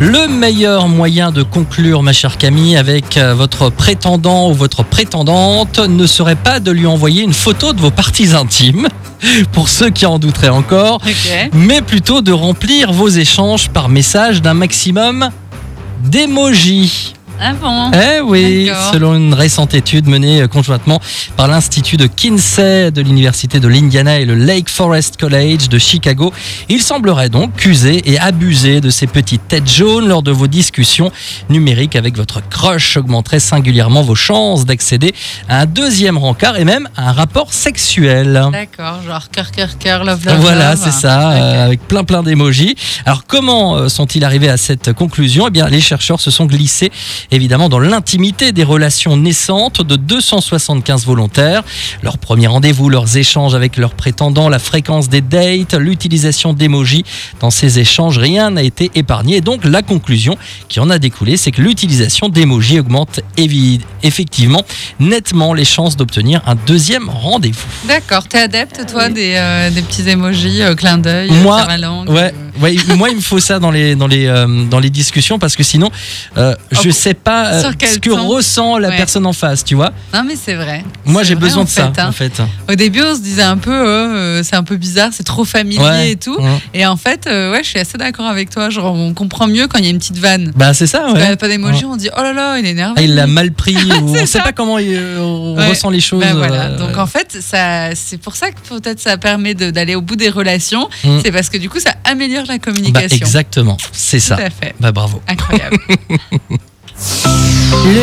Le meilleur moyen de conclure, ma chère Camille, avec euh, votre prétendant ou votre prétendante ne serait pas de lui envoyer une photo de vos parties intimes, pour ceux qui en douteraient encore, mais plutôt de remplir vos échanges par message d'un maximum d'émojis. Ah bon Eh oui, selon une récente étude menée euh, conjointement par l'Institut de Kinsey de l'Université de l'Indiana et le Lake Forest College de Chicago, il semblerait donc qu'user et abuser de ces petites têtes jaunes lors de vos discussions numériques avec votre crush augmenterait singulièrement vos chances d'accéder à un deuxième rencard et même à un rapport sexuel. D'accord, genre cœur, cœur, cœur, love, love. Voilà, c'est ça, euh, avec plein plein d'émojis. Alors comment euh, sont-ils arrivés à cette conclusion? Eh bien, les chercheurs se sont glissés évidemment dans l'intimité des relations naissantes de 275 volontaires. Leur premier rendez-vous, leurs échanges avec leurs prétendants, la fréquence des dates, l'utilisation d'émojis dans ces échanges, rien n'a été épargné. Et donc la conclusion qui en a découlé, c'est que l'utilisation d'émojis augmente effectivement nettement les chances d'obtenir un deuxième rendez-vous. D'accord, t'es adepte, toi, des, euh, des petits émojis, euh, clin d'œil, Moi, la langue, Ouais, euh, ouais, moi il me faut ça dans les dans les euh, dans les discussions parce que sinon euh, je Oh, sais pas euh, sur quel ce que ressent la Ouais. personne en face, tu vois. Non, mais c'est vrai. Moi C'est j'ai vrai, besoin en de ça fait, hein. en fait. Au début, on se disait un peu, euh, euh, c'est un peu bizarre, c'est trop familier Ouais. et tout. ouais. Et en fait, euh, ouais, je suis assez d'accord avec toi. Genre, on comprend mieux quand il y a une petite vanne. Bah c'est ça Quand il n'y ouais. a pas d'émoji, on dit, oh là là, il est énervé. Ah, il l'a mal pris ou C'est on sait ça. pas comment il, on Ouais. ressent les choses. Ben voilà. euh, Donc en fait, ça, c'est pour ça que peut-être ça permet de- d'aller au bout des relations. Mm. C'est parce que du coup, ça améliore la bah, communication. exactement, c'est Tout ça. à fait. Bah bravo. Incroyable.